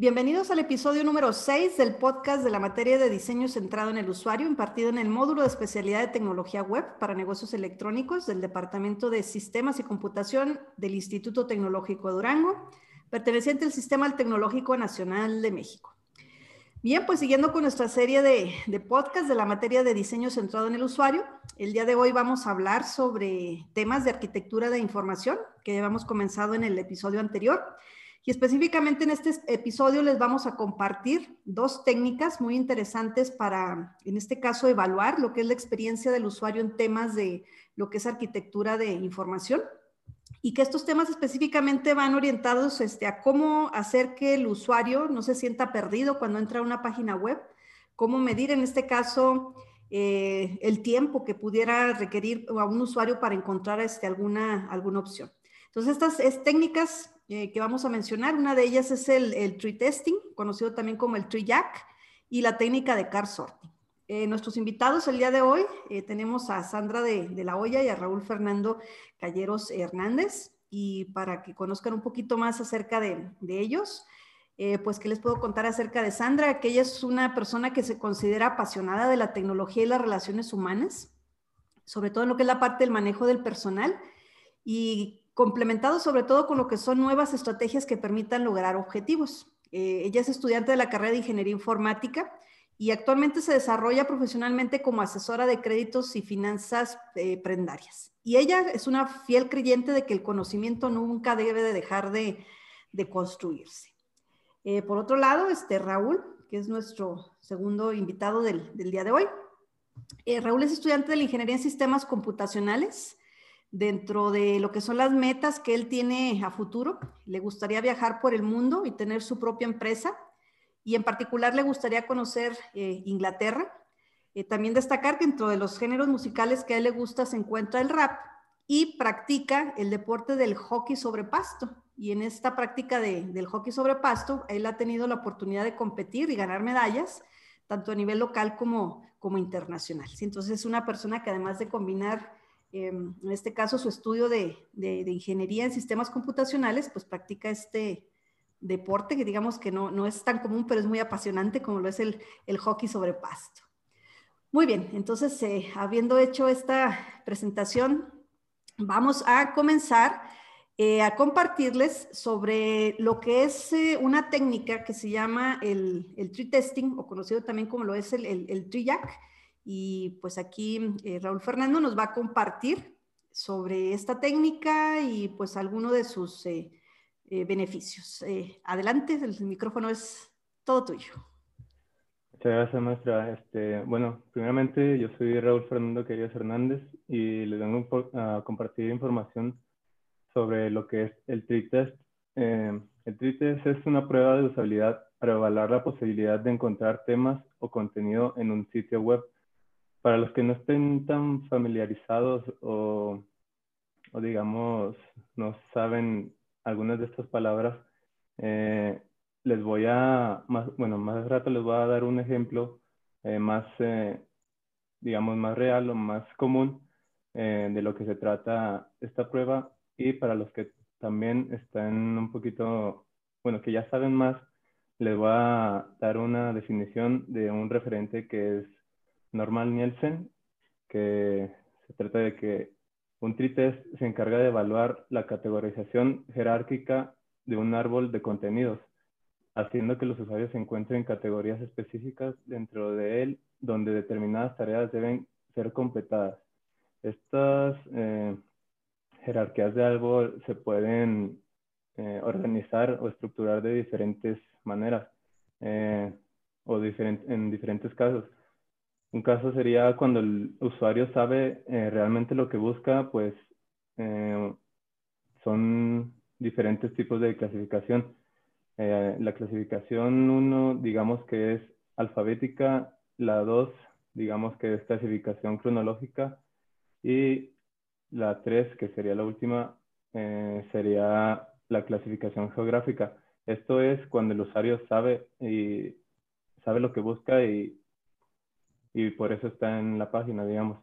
Bienvenidos al episodio número 6 del podcast de la materia de diseño centrado en el usuario, impartido en el módulo de especialidad de tecnología web para negocios electrónicos del Departamento de Sistemas y Computación del Instituto Tecnológico de Durango, perteneciente al Sistema Tecnológico Nacional de México. Bien, pues siguiendo con nuestra serie de, de podcast de la materia de diseño centrado en el usuario, el día de hoy vamos a hablar sobre temas de arquitectura de información que habíamos comenzado en el episodio anterior. Y específicamente en este episodio les vamos a compartir dos técnicas muy interesantes para, en este caso, evaluar lo que es la experiencia del usuario en temas de lo que es arquitectura de información y que estos temas específicamente van orientados este, a cómo hacer que el usuario no se sienta perdido cuando entra a una página web, cómo medir en este caso eh, el tiempo que pudiera requerir a un usuario para encontrar este, alguna, alguna opción. Entonces, estas técnicas eh, que vamos a mencionar, una de ellas es el, tree testing, conocido también como el tree jack, y la técnica de car sorting. Eh, nuestros invitados el día de hoy eh, tenemos a Sandra de, de, la Hoya y a Raúl Fernando Calleros Hernández. Y para que conozcan un poquito más acerca de, de ellos, pues, ¿qué les puedo contar acerca de Sandra? Que ella es una persona que se considera apasionada de la tecnología y las relaciones humanas, sobre todo en lo que es la parte del manejo del personal y complementado sobre todo con lo que son nuevas estrategias que permitan lograr objetivos. Eh, ella es estudiante de la carrera de Ingeniería Informática y actualmente se desarrolla profesionalmente como asesora de créditos y finanzas eh, prendarias. Y ella es una fiel creyente de que el conocimiento nunca debe de dejar de, de construirse. Eh, por otro lado, este Raúl, que es nuestro segundo invitado del, del día de hoy. Raúl es estudiante de la Ingeniería en Sistemas Computacionales. Dentro de lo que son las metas que él tiene a futuro, le gustaría viajar por el mundo y tener su propia empresa y en particular le gustaría conocer eh, Inglaterra. Eh, también destacar que dentro de los géneros musicales que a él le gusta se encuentra el rap y practica el deporte del hockey sobre pasto. Y en esta práctica de, del hockey sobre pasto, él ha tenido la oportunidad de competir y ganar medallas, tanto a nivel local como, como internacional. Entonces es una persona que además de combinar, en este caso, su estudio de, ingeniería en sistemas computacionales, pues practica este, deporte que digamos que no, no es tan común, pero es muy apasionante como lo es el, el hockey sobre pasto. Muy bien, entonces, eh, habiendo hecho esta presentación, vamos a comenzar eh, a compartirles sobre lo que es eh, una técnica que se llama el, el, tree testing, o conocido también como lo es el, el, el tree jack. Y pues aquí eh, Raúl Fernando nos va a compartir sobre esta técnica y pues alguno de sus eh, eh, beneficios. Eh, adelante, el micrófono es todo tuyo. Muchas gracias, maestra. Este, bueno, primeramente yo soy Raúl Fernando Querías Hernández y les vengo a compartir información sobre lo que es el tree test. Eh, el tree test es una prueba de usabilidad para evaluar la posibilidad de encontrar temas o contenido en un sitio web. Para los que no estén tan familiarizados o, o digamos, no saben algunas de estas palabras, eh, les voy a, más, bueno, más rato les voy a dar un ejemplo eh, más, eh, digamos, más real o más común eh, de lo que se trata esta prueba. Y para los que también están un poquito, bueno, que ya saben más, les voy a dar una definición de un referente que es Norman Nielsen, que se trata de que un tree test se encarga de evaluar la categorización jerárquica de un árbol de contenidos, haciendo que los usuarios encuentren categorías específicas dentro de él donde determinadas tareas deben ser completadas. Estas eh, jerarquías de árbol se pueden eh, organizar o estructurar de diferentes maneras eh, o diferent en diferentes casos. Un caso sería cuando el usuario sabe eh, realmente lo que busca, pues eh, son diferentes tipos de clasificación. Eh, la clasificación 1, digamos que es alfabética, la 2, digamos que es clasificación cronológica, y la 3, que sería la última, sería la clasificación geográfica. Esto es cuando el usuario sabe, y, sabe lo que busca y y por eso está en la página, digamos.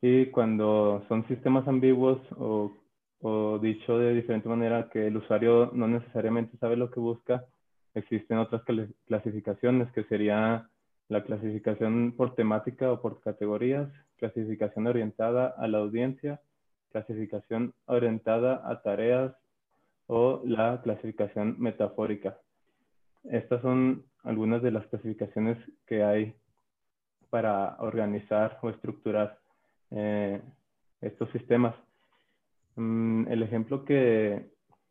Y cuando son sistemas ambiguos o, o dicho de diferente manera que el usuario no necesariamente sabe lo que busca, existen otras clasificaciones que sería la clasificación por temática o por categorías, clasificación orientada a la audiencia, clasificación orientada a tareas o la clasificación metafórica. Estas son algunas de las clasificaciones que hay para organizar o estructurar eh, estos sistemas. Mm, el ejemplo que,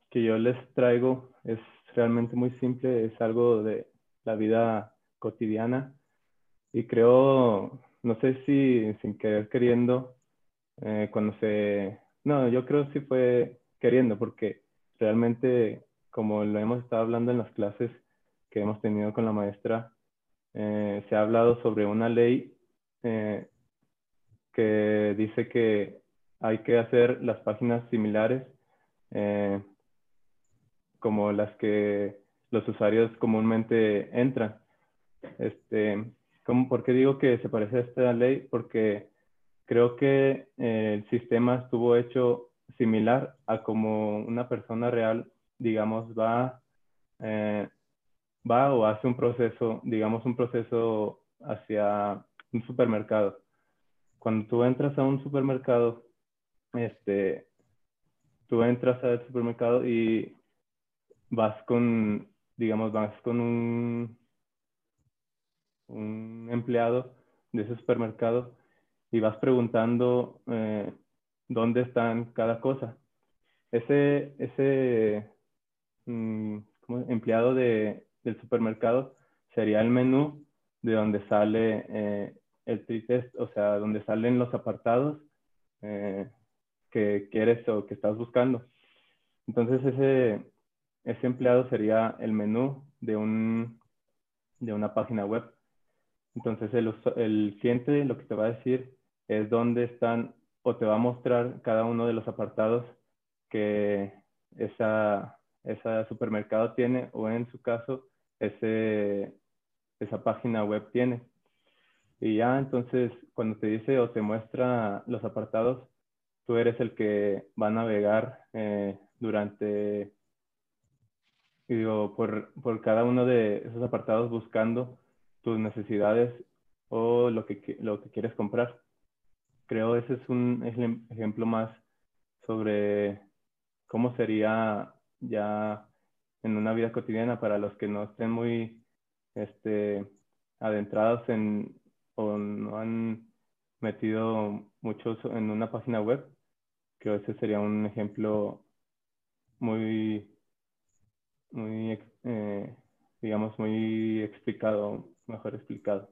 que yo les traigo es realmente muy simple, es algo de la vida cotidiana y creo, no sé si sin querer queriendo, eh, cuando se... No, yo creo sí fue queriendo, porque realmente, como lo hemos estado hablando en las clases que hemos tenido con la maestra, eh, se ha hablado sobre una ley eh, que dice que hay que hacer las páginas similares como las que los usuarios comúnmente entran. Este, ¿Por qué digo que se parece a esta ley? Porque creo que eh, el sistema estuvo hecho similar a como una persona real, digamos, va, eh, va o hace un proceso, digamos, un proceso hacia un supermercado. Cuando tú entras a un supermercado, este, tú entras al supermercado y vas con, digamos, vas con un empleado de ese supermercado y vas preguntando eh, dónde están cada cosa. Ese, ese mm, empleado de, del supermercado sería el menú de donde sale eh, el tritest, o sea, donde salen los apartados eh, que quieres o que estás buscando. Entonces ese, ese empleado sería el menú de, un, de una página web. Entonces el, el cliente lo que te va a decir es dónde están o te va a mostrar cada uno de los apartados que esa, esa supermercado tiene o en su caso ese, esa página web tiene. Y ya entonces cuando te dice o te muestra los apartados, tú eres el que va a navegar eh, durante, digo, por, por cada uno de esos apartados buscando tus necesidades o lo que, lo que quieres comprar. Creo ese es un ejemplo más sobre cómo sería ya en una vida cotidiana para los que no estén muy este, adentrados en o no han metido mucho en una página web. Que ese sería un ejemplo muy, muy eh, digamos, muy explicado mejor explicado.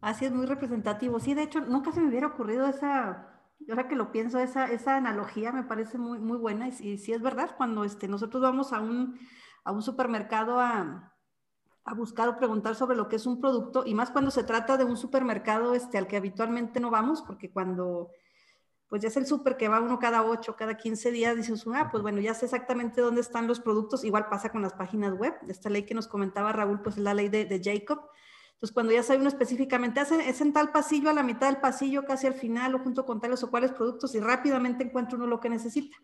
Así es, muy representativo. Sí, de hecho, nunca se me hubiera ocurrido esa, ahora que lo pienso, esa, esa analogía me parece muy, muy buena. Y, y sí es verdad, cuando este, nosotros vamos a un, a un supermercado a, a, buscar o preguntar sobre lo que es un producto, y más cuando se trata de un supermercado este, al que habitualmente no vamos, porque cuando pues ya es el súper que va uno cada 8, cada 15 días, dices, ah, pues bueno, ya sé exactamente dónde están los productos, igual pasa con las páginas web, esta ley que nos comentaba Raúl, pues es la ley de, de Jacob, entonces cuando ya sabe uno específicamente, es en tal pasillo, a la mitad del pasillo, casi al final, o junto con tales o cuales productos, y rápidamente encuentra uno lo que necesita.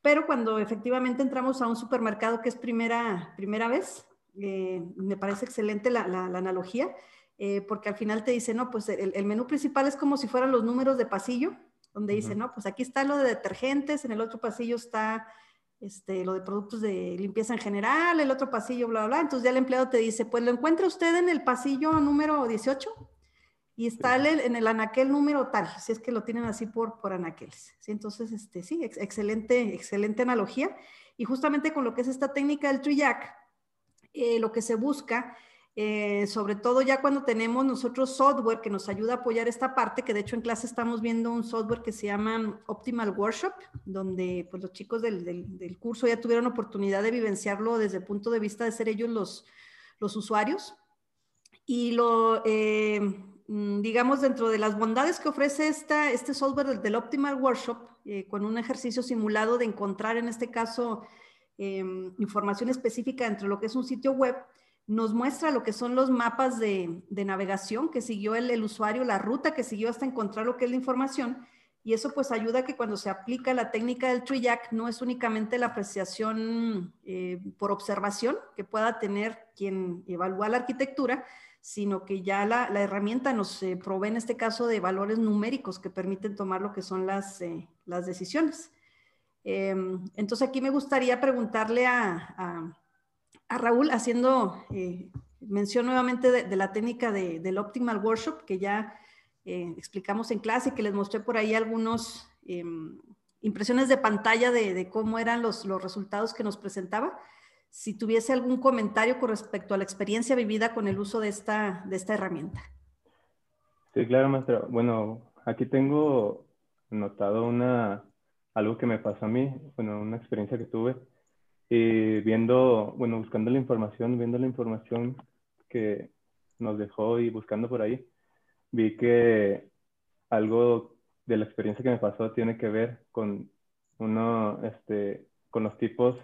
Pero cuando efectivamente entramos a un supermercado que es primera, primera vez, eh, me parece excelente la, la, analogía, eh, porque al final te dice, no, pues el, el menú principal es como si fueran los números de pasillo, donde dice, no, pues aquí está lo de detergentes, en el otro pasillo está este, lo de productos de limpieza en general, el otro pasillo, bla, bla, bla. Entonces ya el empleado te dice, pues lo encuentra usted en el pasillo número 18 y está en el anaquel número tal, si es que lo tienen así por, por anaqueles. ¿sí? Entonces, este, sí, excelente, excelente analogía. Y justamente con lo que es esta técnica del triac, eh, lo que se busca eh, sobre todo ya cuando tenemos nosotros software que nos ayuda a apoyar esta parte, que de hecho en clase estamos viendo un software que se llama Optimal Workshop, donde pues los chicos del, del, curso ya tuvieron oportunidad de vivenciarlo desde el punto de vista de ser ellos los, los usuarios. Y lo, eh, mm, digamos, dentro de las bondades que ofrece esta, este software del, del Optimal Workshop, eh, con un ejercicio simulado de encontrar en este caso información específica dentro de lo que es un sitio web, nos muestra lo que son los mapas de, navegación que siguió el, usuario, la ruta que siguió hasta encontrar lo que es la información. y eso pues ayuda a que cuando se aplica la técnica del TreeJack no es únicamente la apreciación eh, por observación que pueda tener quien evalúa la arquitectura, sino que ya la, herramienta nos eh, provee en este caso de valores numéricos que permiten tomar lo que son las, eh, las decisiones. Em, entonces aquí me gustaría preguntarle a, Raúl, haciendo mención nuevamente de, la técnica del Optimal Workshop, que ya eh, explicamos en clase, que les mostré por ahí algunos em, impresiones de pantalla de, cómo eran los, los, resultados que nos presentaba. Si tuviese algún comentario con respecto a la experiencia vivida con el uso de esta, de esta herramienta. Sí, claro, maestra. Bueno, aquí tengo notado una, algo que me pasó a mí, bueno, una experiencia que tuve. Y viendo, bueno, buscando la información, viendo la información que nos dejó y buscando por ahí, vi que algo de la experiencia que me pasó tiene que ver con uno, este, con los tipos,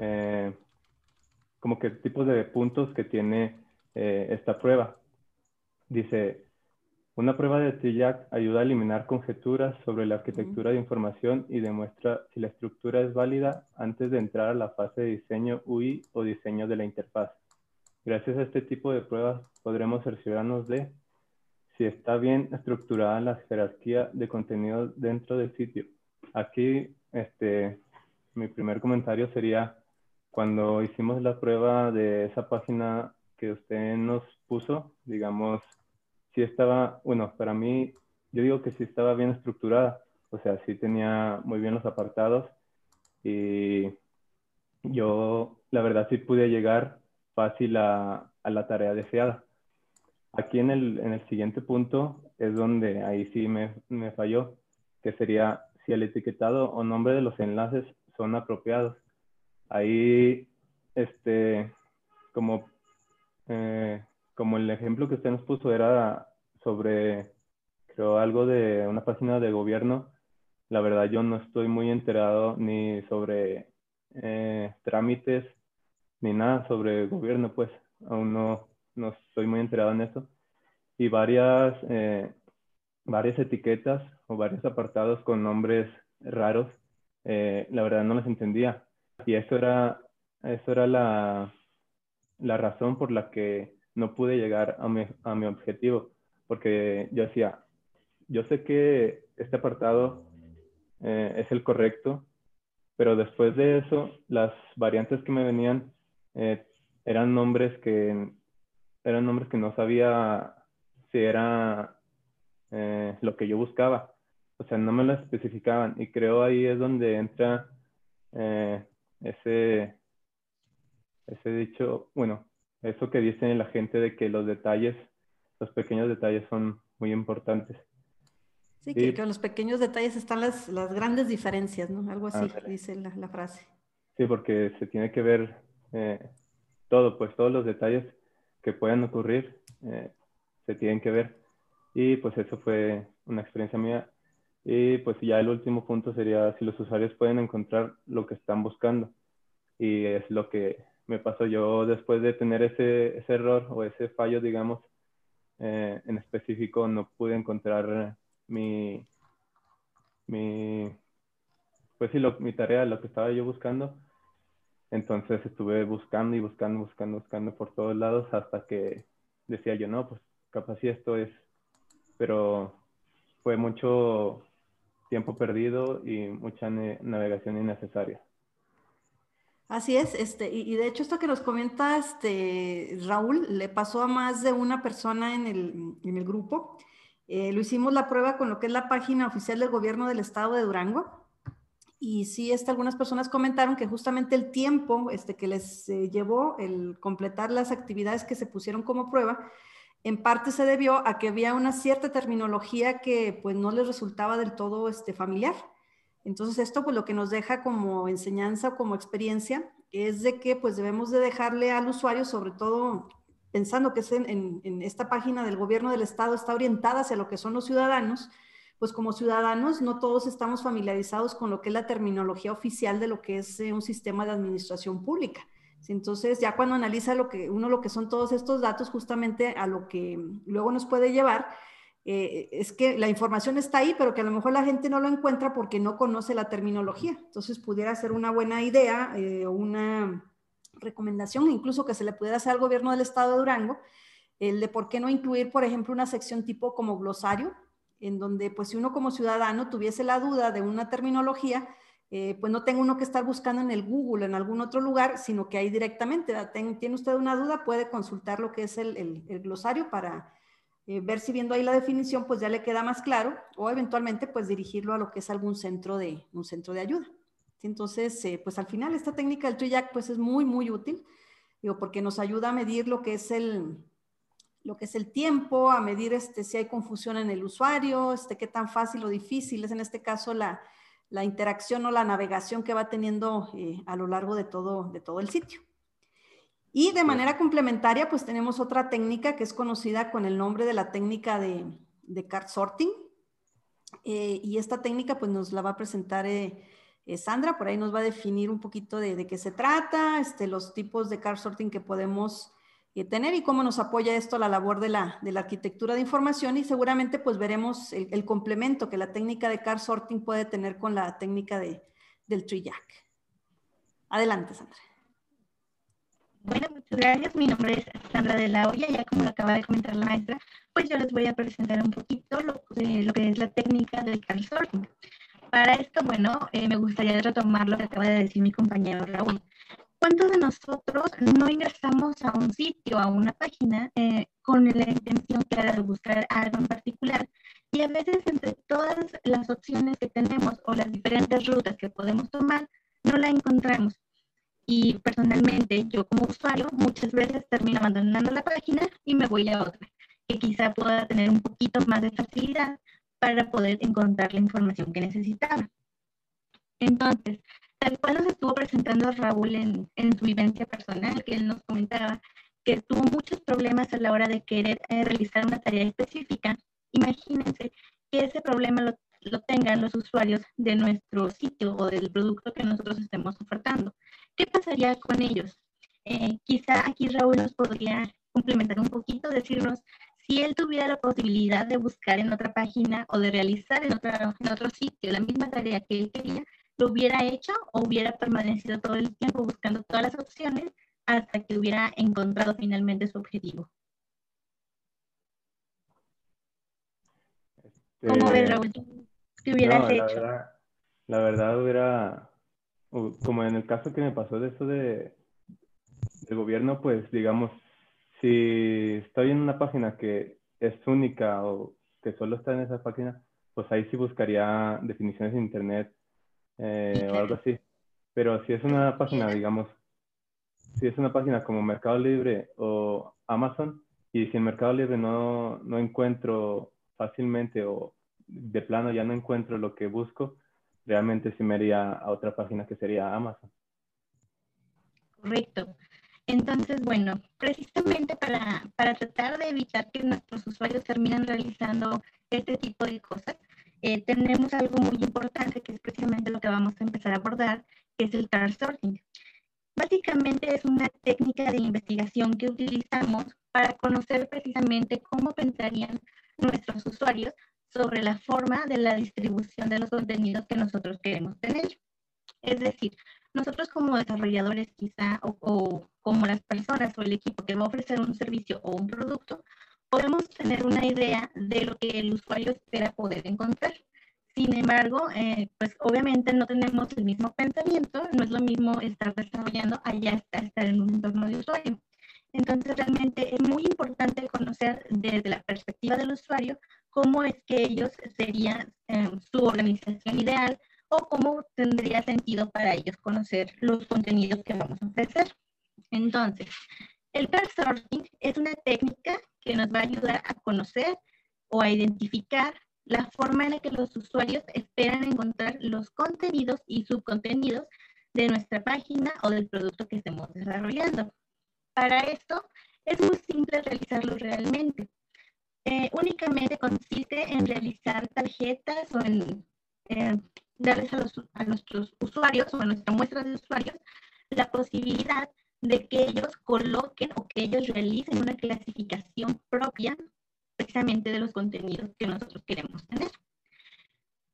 eh, como que tipos de puntos que tiene eh, esta prueba. Dice, una prueba de TIAC ayuda a eliminar conjeturas sobre la arquitectura de información y demuestra si la estructura es válida antes de entrar a la fase de diseño UI o diseño de la interfaz. Gracias a este tipo de pruebas podremos cerciorarnos de si está bien estructurada la jerarquía de contenido dentro del sitio. Aquí, este, mi primer comentario sería, cuando hicimos la prueba de esa página que usted nos puso, digamos, si estaba, bueno, para mí, yo digo que sí estaba bien estructurada, o sea, sí tenía muy bien los apartados y yo, la verdad, sí pude llegar fácil a, a la tarea deseada. Aquí en el, en el siguiente punto es donde ahí sí me, me falló, que sería si el etiquetado o nombre de los enlaces son apropiados. Ahí, este, como, eh, como el ejemplo que usted nos puso era sobre, creo, algo de una página de gobierno, la verdad yo no estoy muy enterado ni sobre eh, trámites ni nada sobre gobierno, pues aún no, no estoy muy enterado en eso, y varias, eh, varias etiquetas o varios apartados con nombres raros, eh, la verdad no los entendía. Y eso era, eso era la, la razón por la que no pude llegar a mi, a mi objetivo, porque yo decía, yo sé que este apartado eh, es el correcto, pero después de eso, las variantes que me venían eran nombres que eran nombres que no sabía si era eh, lo que yo buscaba. O sea, no me lo especificaban. Y creo ahí es donde entra eh, ese, ese dicho, bueno, eso que dice la gente de que los detalles, los pequeños detalles son muy importantes. Sí, que, con los pequeños detalles están las, las grandes diferencias, ¿no? Algo así dice la, la, frase. Sí, porque se tiene que ver eh, todo, pues todos los detalles que puedan ocurrir eh, se tienen que ver. Y pues eso fue una experiencia mía. Y pues ya el último punto sería si los usuarios pueden encontrar lo que están buscando. Y es lo que me pasó yo después de tener ese, ese error o ese fallo, digamos, eh, en específico no pude encontrar mi, mi pues sí, lo, mi tarea, lo que estaba yo buscando. Entonces estuve buscando y buscando, buscando, buscando por todos lados hasta que decía yo, no, pues capaz si esto es, pero fue mucho tiempo perdido y mucha navegación innecesaria. Así es, este, y, de hecho esto que nos comenta este, Raúl le pasó a más de una persona en el, en el grupo. Eh, lo hicimos la prueba con lo que es la página oficial del gobierno del estado de Durango y sí, este, algunas personas comentaron que justamente el tiempo este, que les eh, llevó el completar las actividades que se pusieron como prueba, en parte se debió a que había una cierta terminología que pues no les resultaba del todo este, familiar. Entonces esto pues lo que nos deja como enseñanza como experiencia es de que pues debemos de dejarle al usuario, sobre todo pensando que en, en esta página del gobierno del estado, está orientada hacia lo que son los ciudadanos, pues como ciudadanos no todos estamos familiarizados con lo que es la terminología oficial de lo que es eh, un sistema de administración pública. Entonces, ya cuando analiza lo que uno lo que son todos estos datos, justamente a lo que luego nos puede llevar eh, es que la información está ahí, pero que a lo mejor la gente no lo encuentra porque no conoce la terminología. Entonces pudiera ser una buena idea o una recomendación, incluso que se le pudiera hacer al gobierno del estado de Durango, el de por qué no incluir, por ejemplo, una sección tipo como glosario, en donde pues si uno como ciudadano tuviese la duda de una terminología, eh, pues no tenga uno que estar buscando en el Google, en algún otro lugar, sino que ahí directamente, tiene usted una duda, puede consultar lo que es el, glosario para eh, ver si viendo ahí la definición, pues ya le queda más claro, o eventualmente pues dirigirlo a lo que es algún centro de, un centro de ayuda. Entonces, eh, pues al final esta técnica del TreeJack pues es muy, muy útil, digo, porque nos ayuda a medir lo que es el, lo que es el tiempo, a medir este, si hay confusión en el usuario, este, qué tan fácil o difícil es en este caso la, la interacción o la navegación que va teniendo eh, a lo largo de todo, de todo el sitio. Y de manera complementaria, pues tenemos otra técnica que es conocida con el nombre de la técnica de, de card sorting. Eh, y esta técnica pues nos la va a presentar eh, Sandra, por ahí nos va a definir un poquito de, de, qué se trata, este, los tipos de card sorting que podemos tener y cómo nos apoya esto a la labor de la, de la arquitectura de información y seguramente pues veremos el, complemento que la técnica de car sorting puede tener con la técnica de, del tree jack. Adelante, Sandra. Bueno, muchas gracias. Mi nombre es Sandra de la Hoya. Ya como lo acaba de comentar la maestra, pues yo les voy a presentar un poquito lo, lo que es la técnica del car sorting. Para esto, bueno, eh, me gustaría retomar lo que acaba de decir mi compañero Raúl. ¿Cuántos de nosotros no ingresamos a un sitio, a una página, eh, con la intención clara de buscar algo en particular? Y a veces entre todas las opciones que tenemos o las diferentes rutas que podemos tomar, no la encontramos. Y personalmente, yo como usuario, muchas veces termino abandonando la página y me voy a otra, que quizá pueda tener un poquito más de facilidad para poder encontrar la información que necesitaba. Entonces, tal cual nos estuvo presentando Raúl en, en, su vivencia personal, que él nos comentaba que tuvo muchos problemas a la hora de querer eh, realizar una tarea específica. Imagínense que ese problema lo, lo, tengan los usuarios de nuestro sitio o del producto que nosotros estemos ofertando. ¿Qué pasaría con ellos? Eh, quizá aquí Raúl nos podría complementar un poquito, decirnos si él tuviera la posibilidad de buscar en otra página o de realizar en, otra, en otro sitio la misma tarea que él quería, lo hubiera hecho o hubiera permanecido todo el tiempo buscando todas las opciones hasta que hubiera encontrado finalmente su objetivo. ¿Cómo ves, Raúl? ¿Qué hubieras hecho? la verdad hubiera, como en el caso que me pasó de eso de, del gobierno, pues digamos, si estoy en una página que es única o que solo está en esa página, pues ahí sí buscaría definiciones en internet eh, o algo así. Pero si es una página, digamos, si es una página como Mercado Libre o Amazon, y si en Mercado Libre no, no encuentro fácilmente o de plano ya no encuentro lo que busco, realmente sí me iría a otra página que sería Amazon. Correcto. Entonces, bueno, precisamente para, para tratar de evitar que nuestros usuarios terminen realizando este tipo de cosas, eh, tenemos algo muy importante que es precisamente lo que vamos a empezar a abordar, que es el card sorting. Básicamente es una técnica de investigación que utilizamos para conocer precisamente cómo pensarían nuestros usuarios sobre la forma de la distribución de los contenidos que nosotros queremos tener. Es decir, nosotros como desarrolladores quizá o, o, como las personas o el equipo que va a ofrecer un servicio o un producto, podemos tener una idea de lo que el usuario espera poder encontrar. Sin embargo, eh, pues obviamente no tenemos el mismo pensamiento, no es lo mismo estar desarrollando allá está estar en un entorno de usuario. Entonces realmente es muy importante conocer desde la perspectiva del usuario cómo es que ellos serían eh, su organización ideal o cómo tendría sentido para ellos conocer los contenidos que vamos a ofrecer. Entonces, el card sorting es una técnica que nos va a ayudar a conocer o a identificar la forma en la que los usuarios esperan encontrar los contenidos y subcontenidos de nuestra página o del producto que estemos desarrollando. Para esto es muy simple realizarlo realmente. Eh, únicamente consiste en realizar tarjetas o en eh, darles a, a nuestros usuarios o a nuestra muestra de usuarios la posibilidad de que ellos coloquen o que ellos realicen una clasificación propia precisamente de los contenidos que nosotros queremos tener.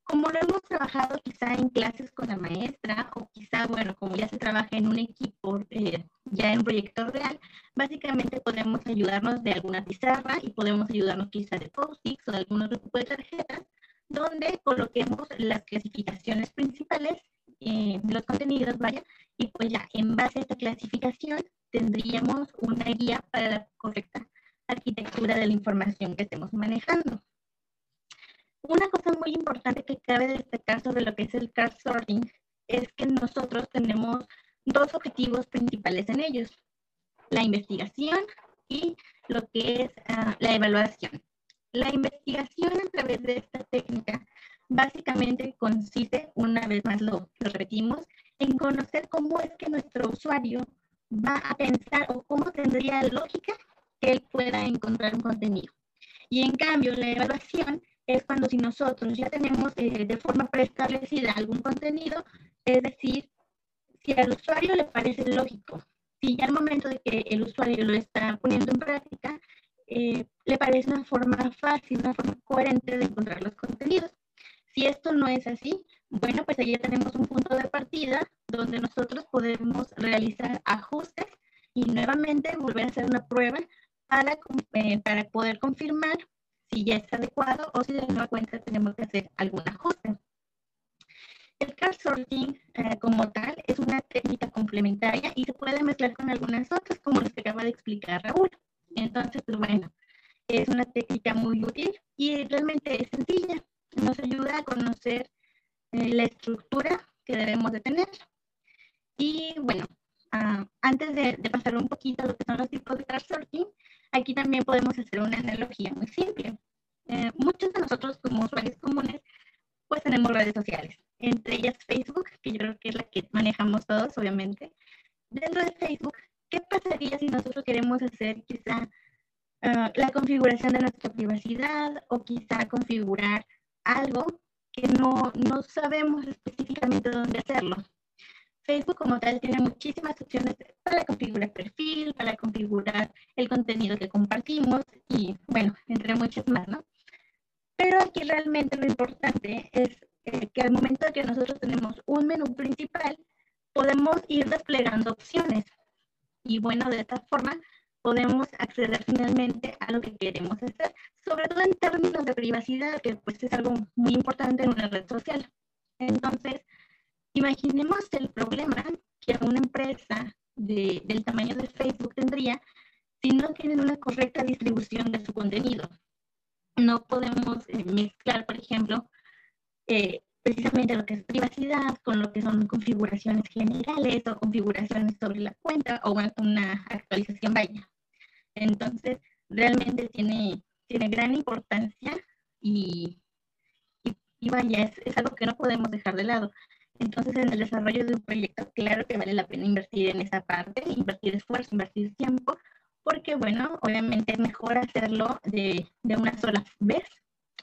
Como lo hemos trabajado quizá en clases con la maestra o quizá, bueno, como ya se trabaja en un equipo, eh, ya en un proyecto real, básicamente podemos ayudarnos de alguna pizarra y podemos ayudarnos quizá de post-its o de algún otro tipo de tarjetas donde coloquemos las clasificaciones principales eh, de los contenidos, vaya, y pues ya en base a esta clasificación tendríamos una guía para la correcta arquitectura de la información que estemos manejando. Una cosa muy importante que cabe destacar sobre lo que es el card sorting es que nosotros tenemos dos objetivos principales en ellos, la investigación y lo que es ah, la evaluación. La investigación a través de esta técnica básicamente consiste, una vez más lo, repetimos, en conocer cómo es que nuestro usuario va a pensar o cómo tendría lógica que él pueda encontrar un contenido. Y en cambio, la evaluación es cuando si nosotros ya tenemos eh, de forma preestablecida algún contenido, es decir, si al usuario le parece lógico, si ya al momento de que el usuario lo está poniendo en práctica, eh, le parece una forma fácil, una forma coherente de encontrar los contenidos. Si esto no es así, bueno, pues ahí ya tenemos un punto de partida donde nosotros podemos realizar ajustes y nuevamente volver a hacer una prueba para, eh, para poder confirmar si ya es adecuado o si de nueva cuenta tenemos que hacer algún ajuste. El card sorting eh, como tal es una técnica complementaria y se puede mezclar con algunas otras como las que acaba de explicar Raúl. Entonces, pues bueno, es una técnica muy útil y realmente es sencilla. Nos ayuda a conocer eh, la estructura que debemos de tener. Y bueno, ah, antes de, pasar un poquito a lo que son los tipos de card sorting, aquí también podemos hacer una analogía muy simple. Eh, muchos de nosotros como usuarios comunes, pues tenemos redes sociales, entre ellas Facebook, que yo creo que es la que manejamos todos, obviamente. Dentro de Facebook ¿qué pasaría si nosotros queremos hacer quizá ah, la configuración de nuestra privacidad o quizá configurar algo que no, no sabemos específicamente dónde hacerlo? Facebook como tal tiene muchísimas opciones para configurar perfil, para configurar el contenido que compartimos y bueno, entre muchas más, ¿no? Pero aquí realmente lo importante es eh, que al momento de que nosotros tenemos un menú principal, podemos ir desplegando opciones. Y bueno, de esta forma podemos acceder finalmente a lo que queremos hacer, sobre todo en términos de privacidad, que pues es algo muy importante en una red social. Entonces, imaginemos el problema que una empresa del tamaño de Facebook tendría si no tienen una correcta distribución de su contenido. No podemos eh, mezclar, por ejemplo, eh, precisamente lo que es privacidad con lo que son configuraciones generales o configuraciones sobre la cuenta o una actualización vaya. Entonces, realmente tiene, tiene gran importancia y, y, vaya, es, es, algo que no podemos dejar de lado. Entonces, en el desarrollo de un proyecto, claro que vale la pena invertir en esa parte, invertir esfuerzo, invertir tiempo, porque, bueno, obviamente es mejor hacerlo de, de una sola vez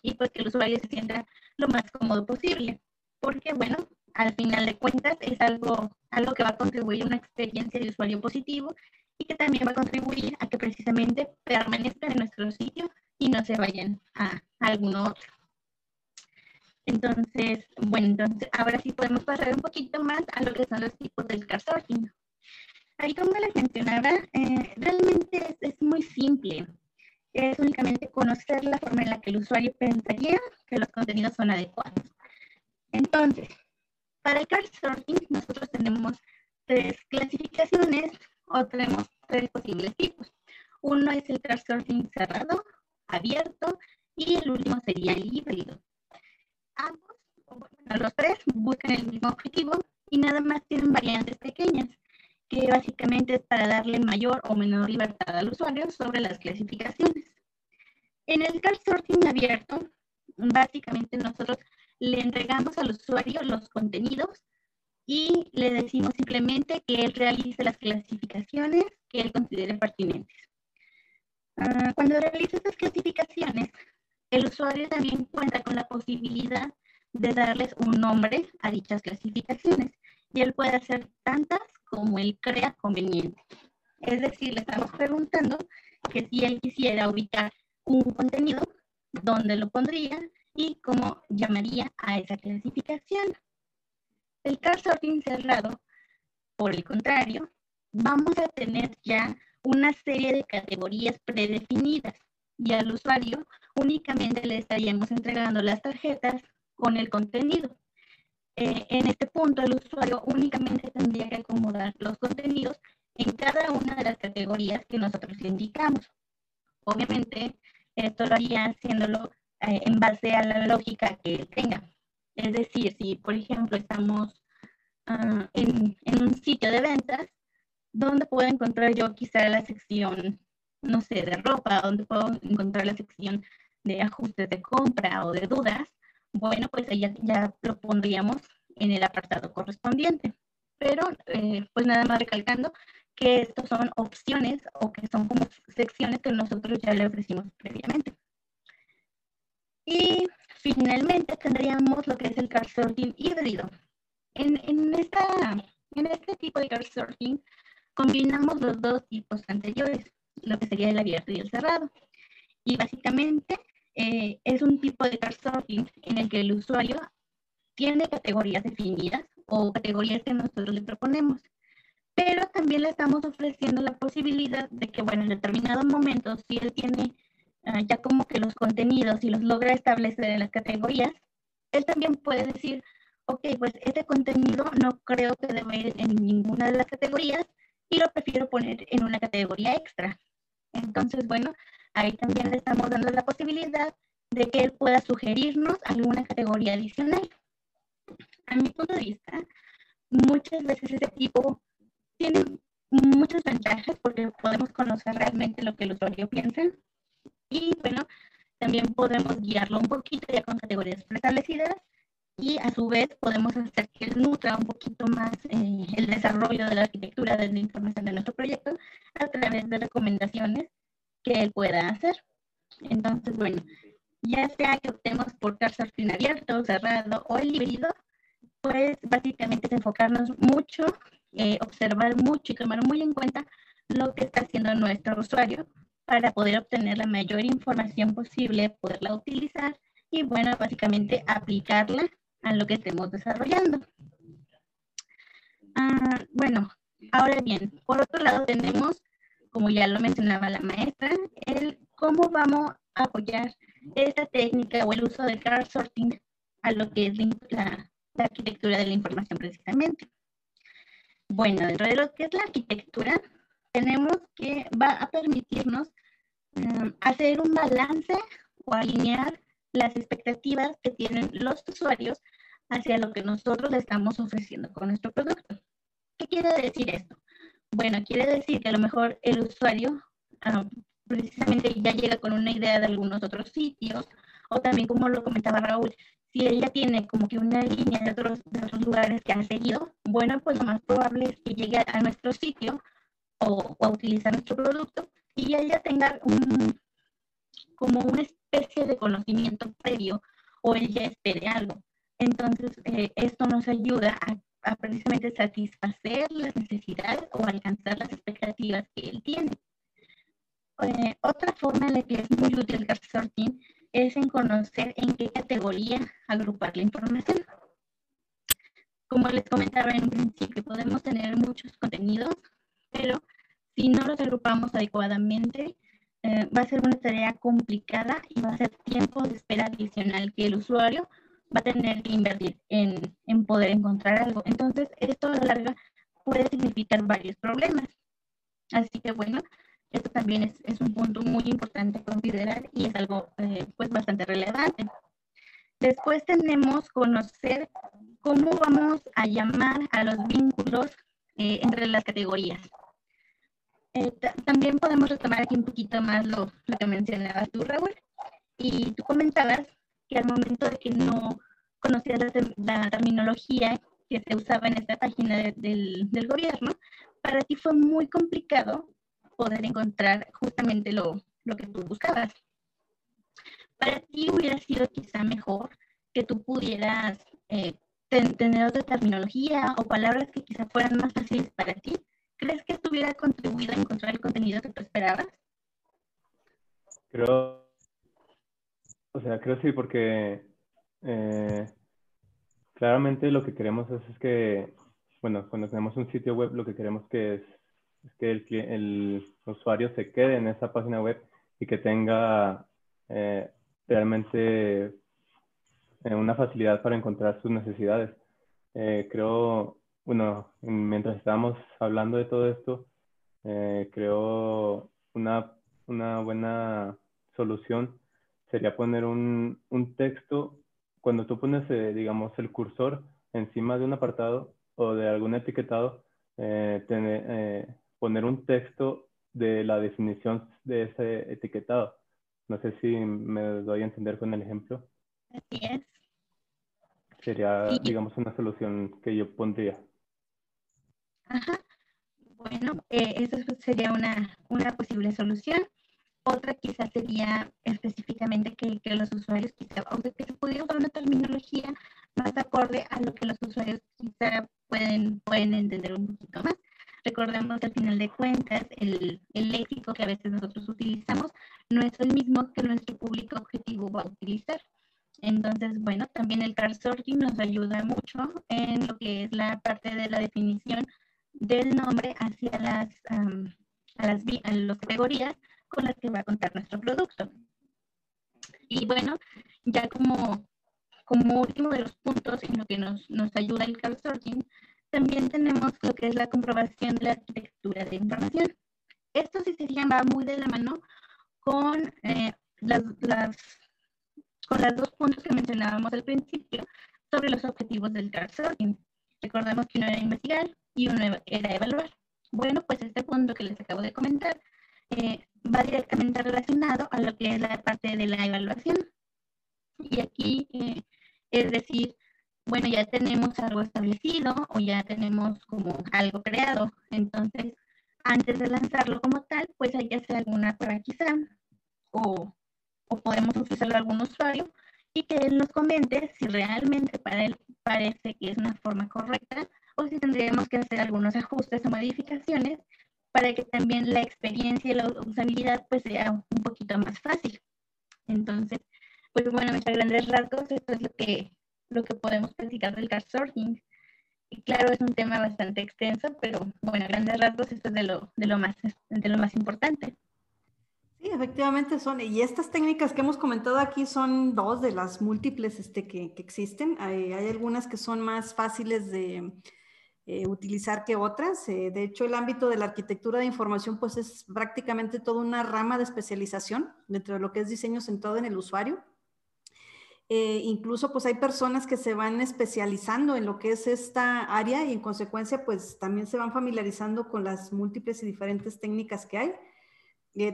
y pues que el usuario se sienta lo más cómodo posible. Porque, bueno, al final de cuentas es algo, algo que va a contribuir a una experiencia de usuario positivo y que también va a contribuir a que precisamente permanezcan en nuestro sitio y no se vayan a, algún otro. Entonces, bueno, entonces ahora sí podemos pasar un poquito más a lo que son los tipos del car sorting. Ahí como les mencionaba, eh, realmente es, muy simple es únicamente conocer la forma en la que el usuario pensaría que los contenidos son adecuados. Entonces, para el card sorting nosotros tenemos tres clasificaciones o tenemos tres posibles tipos. Uno es el card sorting cerrado, abierto y el último sería el híbrido. Los tres buscan el mismo objetivo y nada más tienen variantes pequeñas que básicamente es para darle mayor o menor libertad al usuario sobre las clasificaciones. En el card sorting abierto, básicamente nosotros le entregamos al usuario los contenidos y le decimos simplemente que él realice las clasificaciones que él considere pertinentes. Ah, cuando realiza estas clasificaciones, el usuario también cuenta con la posibilidad de darles un nombre a dichas clasificaciones y él puede hacer tantas como él crea conveniente. Es decir, le estamos preguntando que si él quisiera ubicar un contenido, dónde lo pondría y cómo llamaría a esa clasificación. El sorting cerrado, por el contrario, vamos a tener ya una serie de categorías predefinidas y al usuario únicamente le estaríamos entregando las tarjetas con el contenido. Eh, en este punto, el usuario únicamente tendría que acomodar los contenidos en cada una de las categorías que nosotros indicamos. Obviamente, esto lo haría haciéndolo eh, en base a la lógica que él tenga. Es decir, si por ejemplo estamos ah, en, en, un sitio de ventas, ¿dónde puedo encontrar yo quizá la sección, no sé, de ropa? ¿Dónde puedo encontrar la sección de ajustes de compra o de dudas? Bueno, pues ya, ya lo pondríamos en el apartado correspondiente. Pero, eh, pues nada más recalcando que estos son opciones o que son como secciones que nosotros ya le ofrecimos previamente. Y finalmente tendríamos lo que es el card sorting híbrido. En, en, esta, en este tipo de card sorting combinamos los dos tipos anteriores, lo que sería el abierto y el cerrado. Y básicamente eh, es un tipo de sorting en el que el usuario tiene categorías definidas o categorías que nosotros le proponemos. Pero también le estamos ofreciendo la posibilidad de que, bueno, en determinados momentos, si él tiene ah, ya como que los contenidos y los logra establecer en las categorías, él también puede decir, ok, pues este contenido no creo que deba ir en ninguna de las categorías y lo prefiero poner en una categoría extra. Entonces, bueno, ahí también le estamos dando la posibilidad de que él pueda sugerirnos alguna categoría adicional. A mi punto de vista, muchas veces ese tipo tiene muchas ventajas porque podemos conocer realmente lo que el usuario piensa y bueno, también podemos guiarlo un poquito ya con categorías preestablecidas y a su vez podemos hacer que él nutra un poquito más eh, el desarrollo de la arquitectura de la información de nuestro proyecto a través de recomendaciones que él pueda hacer. Entonces, bueno, ya sea que optemos por fin abierto, cerrado o el híbrido, pues básicamente es enfocarnos mucho, eh, observar mucho y tomar muy en cuenta lo que está haciendo nuestro usuario para poder obtener la mayor información posible, poderla utilizar y, bueno, básicamente aplicarla a lo que estemos desarrollando. Ah, bueno, ahora bien, por otro lado tenemos como ya lo mencionaba la maestra, el cómo vamos a apoyar esta técnica o el uso del card sorting a lo que es la, arquitectura de la información precisamente. Bueno, dentro de lo que es la arquitectura, tenemos que va a permitirnos um, hacer un balance o alinear las expectativas que tienen los usuarios hacia lo que nosotros le estamos ofreciendo con nuestro producto. ¿Qué quiere decir esto? Bueno, quiere decir que a lo mejor el usuario ah, precisamente ya llega con una idea de algunos otros sitios, o también como lo comentaba Raúl, si ella tiene como que una línea de otros, lugares que ha seguido, bueno, pues lo más probable es que llegue a nuestro sitio o, a utilizar nuestro producto y ella tenga un, como una especie de conocimiento previo o él ya espere algo. Entonces, eh, esto nos ayuda a a precisamente satisfacer las necesidades o alcanzar las expectativas que él tiene. Eh, otra forma en la que es muy útil el sorting es en conocer en qué categoría agrupar la información. Como les comentaba en principio, podemos tener muchos contenidos, pero si no los agrupamos adecuadamente, eh, va a ser una tarea complicada y va a ser tiempo de espera adicional que el usuario va a tener que invertir en, en poder encontrar algo. Entonces, esto a la larga puede significar varios problemas. Así que bueno, esto también es, es un punto muy importante a considerar y es algo eh, pues bastante relevante. Después tenemos conocer cómo vamos a llamar a los vínculos eh, entre las categorías. Eh, también podemos retomar aquí un poquito más lo, lo que mencionabas tú, Raúl. Y tú comentabas que al momento de que no conocías la, terminología que se usaba en esta página del, del, gobierno, para ti fue muy complicado poder encontrar justamente lo, lo que tú buscabas. Para ti hubiera sido quizá mejor que tú pudieras eh, tener otra terminología o palabras que quizá fueran más fáciles para ti. ¿Crees que esto hubiera contribuido a encontrar el contenido que tú esperabas? Creo O sea, creo sí, porque eh, claramente lo que queremos es, que, bueno, cuando tenemos un sitio web, lo que queremos que es, que el, el, usuario se quede en esa página web y que tenga eh, realmente eh, una facilidad para encontrar sus necesidades. creo, bueno, mientras estábamos hablando de todo esto, creo una, una buena solución sería poner un, un texto, cuando tú pones, eh, digamos, el cursor encima de un apartado o de algún etiquetado, eh, tener, eh, poner un texto de la definición de ese etiquetado. No sé si me doy a entender con el ejemplo. Así es. Sería, digamos, una solución que yo pondría. Ajá. Bueno, eso sería una, una posible solución. Otra quizás sería específicamente que, que los usuarios quizá, aunque que se pudiera usar una terminología más acorde a lo que los usuarios quizá pueden, pueden entender un poquito más. Recordemos que al final de cuentas el, el léxico que a veces nosotros utilizamos no es el mismo que nuestro público objetivo va a utilizar. Entonces, bueno, también el card sorting nos ayuda mucho en lo que es la parte de la definición del nombre hacia las, a las, a las categorías con las que va a contar nuestro producto. Y bueno, ya como, como último de los puntos en lo que nos, nos ayuda el crowdsourcing, también tenemos lo que es la comprobación de la arquitectura de información. Esto sí sería va muy de la mano con, eh, las, las, con los dos puntos que mencionábamos al principio sobre los objetivos del crowdsourcing. Recordemos que uno era investigar y uno era evaluar. Bueno, pues este punto que les acabo de comentar eh, va directamente relacionado a lo que es la parte de la evaluación. Y aquí, eh, es decir, bueno, ya tenemos algo establecido o ya tenemos como algo creado. Entonces, antes de lanzarlo como tal, pues hay que hacer alguna prueba quizá o, o podemos utilizarlo a algún usuario y que él nos comente si realmente para él parece que es una forma correcta o si tendríamos que hacer algunos ajustes o modificaciones para que también la experiencia y la usabilidad pues sea un poquito más fácil. Entonces, pues bueno, a grandes rasgos, esto es lo que, lo que podemos platicar del car sorting. Y claro, es un tema bastante extenso, pero bueno, a grandes rasgos esto es de lo, de lo, más, de lo más importante. Sí, efectivamente son, y estas técnicas que hemos comentado aquí son dos de las múltiples este, que, que existen. Hay, hay, algunas que son más fáciles de, eh, utilizar que otras. Eh, de hecho, el ámbito de la arquitectura de información pues es prácticamente toda una rama de especialización dentro de lo que es diseño centrado en el usuario. Eh, incluso pues hay personas que se van especializando en lo que es esta área y en consecuencia pues también se van familiarizando con las múltiples y diferentes técnicas que hay.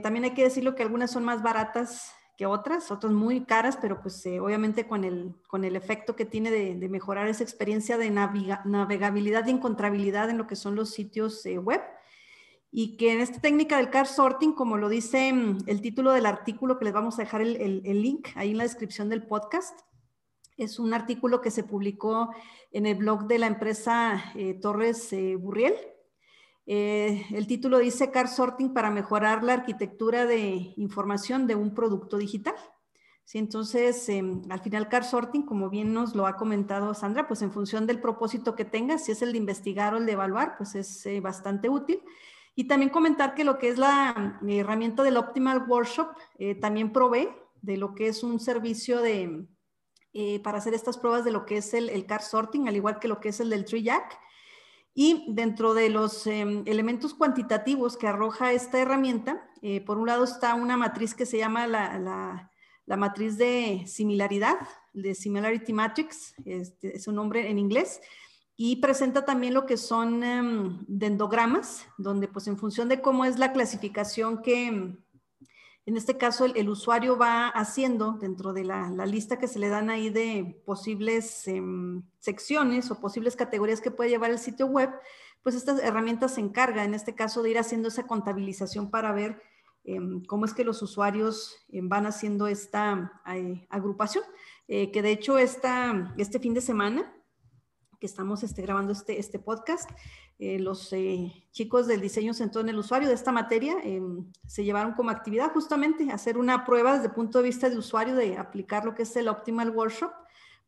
también hay que decirlo que algunas son más baratas que otras, otras muy caras, pero pues eh, obviamente con el, con el efecto que tiene de, mejorar esa experiencia de navegabilidad y encontrabilidad en lo que son los sitios eh, web. Y que en esta técnica del car sorting, como lo dice mm, el título del artículo, que les vamos a dejar el, el, link ahí en la descripción del podcast, es un artículo que se publicó en el blog de la empresa eh, Torres Burriel, eh, el título dice Car Sorting para mejorar la arquitectura de información de un producto digital. Sí, entonces, em, al final, Car Sorting, como bien nos lo ha comentado Sandra, pues en función del propósito que tenga, si es el de investigar o el de evaluar, pues es eh, bastante útil. Y también comentar que lo que es la herramienta del Optimal Workshop eh, también provee de lo que es un servicio de, para hacer estas pruebas de lo que es el, el, car sorting, al igual que lo que es el del tree jack. Y dentro de los em, elementos cuantitativos que arroja esta herramienta, eh, por un lado está una matriz que se llama la, matriz de similaridad, de Similarity Matrix, este, es un nombre en inglés, y presenta también lo que son em, dendogramas, donde pues en función de cómo es la clasificación que, en este caso, el, usuario va haciendo dentro de la, lista que se le dan ahí de posibles em, secciones o posibles categorías que puede llevar el sitio web, pues estas herramientas se encargan, en este caso, de ir haciendo esa contabilización para ver em, cómo es que los usuarios em, van haciendo esta agrupación. Eh, que de hecho esta, este fin de semana que estamos este, grabando este, este podcast. Eh, los eh, chicos del diseño centrado en el usuario de esta materia em, se llevaron como actividad justamente hacer una prueba desde el punto de vista de usuario de aplicar lo que es el Optimal Workshop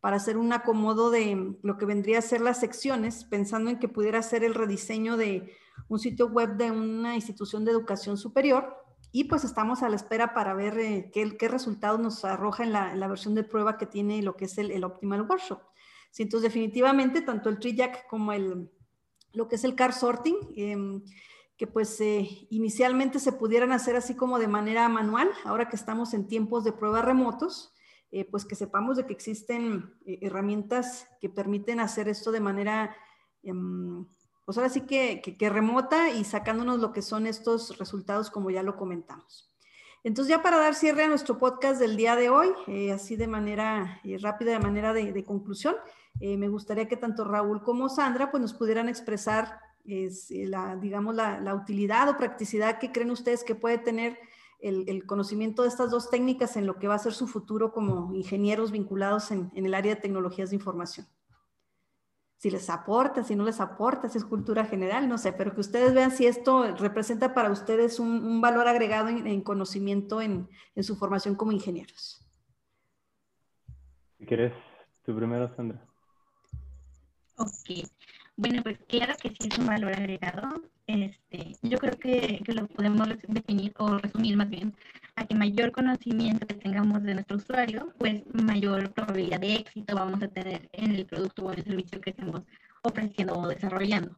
para hacer un acomodo de lo que vendría a ser las secciones, pensando en que pudiera ser el rediseño de un sitio web de una institución de educación superior. Y pues estamos a la espera para ver eh, qué, qué, resultados nos arroja en la, versión de prueba que tiene lo que es el Optimal Workshop. Sí, entonces definitivamente tanto el tree jack como el, lo que es el car sorting, eh, que pues eh, inicialmente se pudieran hacer así como de manera manual, ahora que estamos en tiempos de pruebas remotos, eh, pues que sepamos de que existen eh, herramientas que permiten hacer esto de manera, em, pues ahora sí que, que, remota y sacándonos lo que son estos resultados como ya lo comentamos. Entonces ya para dar cierre a nuestro podcast del día de hoy, eh, así de manera rápida, de manera de, conclusión, me gustaría que tanto Raúl como Sandra pues nos pudieran expresar es, la, digamos, la utilidad o practicidad que creen ustedes que puede tener el, conocimiento de estas dos técnicas en lo que va a ser su futuro como ingenieros vinculados en, el área de tecnologías de información. Si les aporta, si no les aporta, si es cultura general, no sé, pero que ustedes vean si esto representa para ustedes un, valor agregado en, conocimiento en, en, su formación como ingenieros. Si quieres, tú primero, Sandra. Ok. Bueno, pues claro que sí es un valor agregado. Este, yo creo que, que, lo podemos definir o resumir más bien a que mayor conocimiento que tengamos de nuestro usuario, pues mayor probabilidad de éxito vamos a tener en el producto o en el servicio que estemos ofreciendo o desarrollando.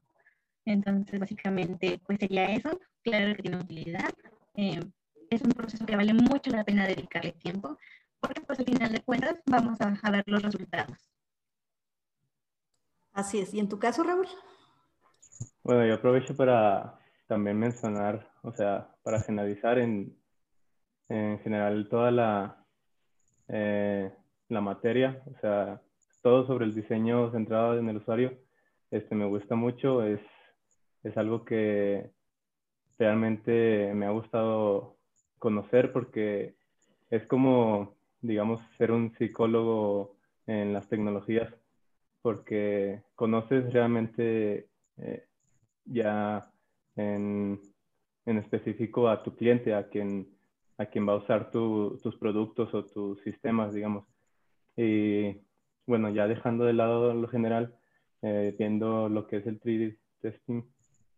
Entonces, básicamente, pues sería eso. Claro que tiene utilidad. Eh, es un proceso que vale mucho la pena dedicarle tiempo, porque pues al final de cuentas vamos a, a ver los resultados. Así es. ¿Y en tu caso, Raúl? Bueno, yo aprovecho para también mencionar, o sea, para generalizar en, en general toda la, eh, la materia, o sea, todo sobre el diseño centrado en el usuario, este, me gusta mucho, es, es algo que realmente me ha gustado conocer porque es como, digamos, ser un psicólogo en las tecnologías porque conoces realmente eh, ya en, en, específico a tu cliente, a quien, a quien va a usar tu, tus productos o tus sistemas, digamos. Y bueno, ya dejando de lado lo general, eh, viendo lo que es el 3D testing,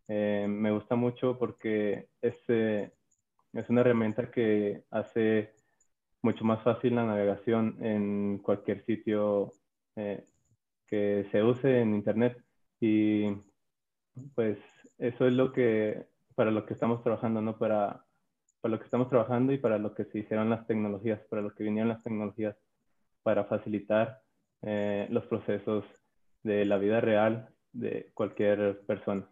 eh, me gusta mucho porque es, es una herramienta que hace mucho más fácil la navegación en cualquier sitio que se use en Internet. Y pues eso es lo que, para lo que estamos trabajando, ¿no? Para, para lo que estamos trabajando y para lo que se hicieron las tecnologías, para lo que vinieron las tecnologías, para facilitar eh, los procesos de la vida real de cualquier persona.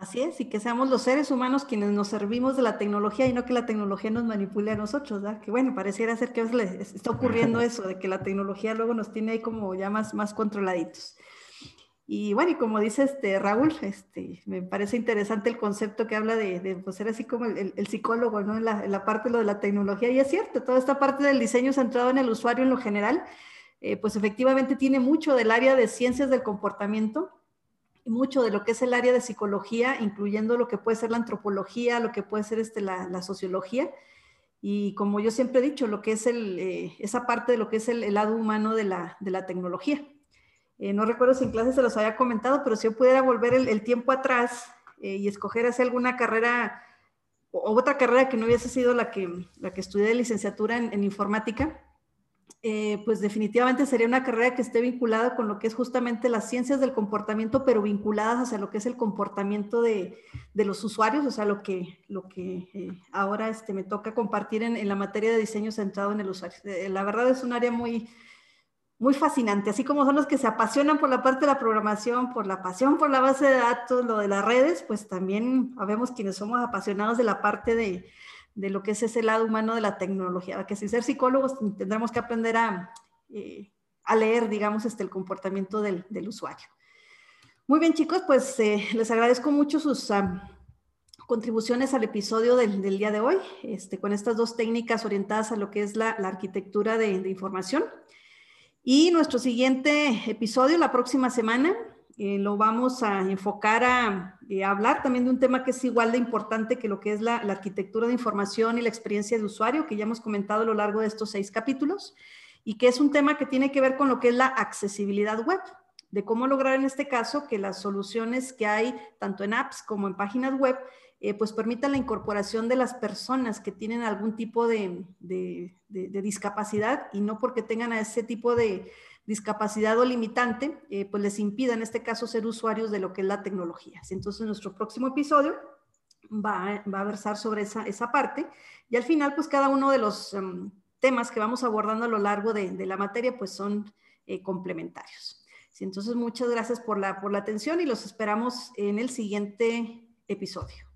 Así es, y que seamos los seres humanos quienes nos servimos de la tecnología y no que la tecnología nos manipule a nosotros, ¿verdad? Que bueno, pareciera ser que a veces está ocurriendo eso, de que la tecnología luego nos tiene ahí como ya más, más controladitos. Y bueno, y como dice este Raúl, este, me parece interesante el concepto que habla de, de pues, ser así como el, el, psicólogo, ¿no? En la, en la, parte de lo de la tecnología. Y es cierto, toda esta parte del diseño centrado en el usuario en lo general, eh, pues efectivamente tiene mucho del área de ciencias del comportamiento, mucho de lo que es el área de psicología, incluyendo lo que puede ser la antropología, lo que puede ser este, la, sociología. Y como yo siempre he dicho, lo que es el, eh, esa parte de lo que es el, lado humano de la, de la tecnología. Eh, no recuerdo si en clase se los había comentado, pero si yo pudiera volver el, tiempo atrás eh, y escoger hacer alguna carrera o otra carrera que no hubiese sido la que, la que estudié de licenciatura en, en informática, eh, pues definitivamente sería una carrera que esté vinculada con lo que es justamente las ciencias del comportamiento, pero vinculadas hacia lo que es el comportamiento de, de los usuarios, o sea, lo que, lo que eh, ahora este, me toca compartir en, en, la materia de diseño centrado en el usuario. Eh, la verdad es un área muy, muy fascinante, así como son los que se apasionan por la parte de la programación, por la pasión por la base de datos, lo de las redes, pues también sabemos quienes somos apasionados de la parte de de lo que es ese lado humano de la tecnología, que sin ser psicólogos tendremos que aprender a, eh, a leer, digamos, este, el comportamiento del, del usuario. Muy bien, chicos, pues eh, les agradezco mucho sus contribuciones al episodio del, del, día de hoy, este, con estas dos técnicas orientadas a lo que es la, arquitectura de, información. Y nuestro siguiente episodio, la próxima semana, eh, lo vamos a enfocar a, eh, hablar también de un tema que es igual de importante que lo que es la, arquitectura de información y la experiencia de usuario, que ya hemos comentado a lo largo de estos seis capítulos, y que es un tema que tiene que ver con lo que es la accesibilidad web, de cómo lograr en este caso que las soluciones que hay tanto en apps como en páginas web, eh, pues permitan la incorporación de las personas que tienen algún tipo de discapacidad y no porque tengan a ese tipo de discapacidad o limitante, eh, pues les impida en este caso ser usuarios de lo que es la tecnología. Entonces, nuestro próximo episodio va, a versar sobre esa, esa, parte y al final, pues cada uno de los em, temas que vamos abordando a lo largo de, la materia, pues son eh, complementarios. entonces, muchas gracias por la, por la atención y los esperamos en el siguiente episodio.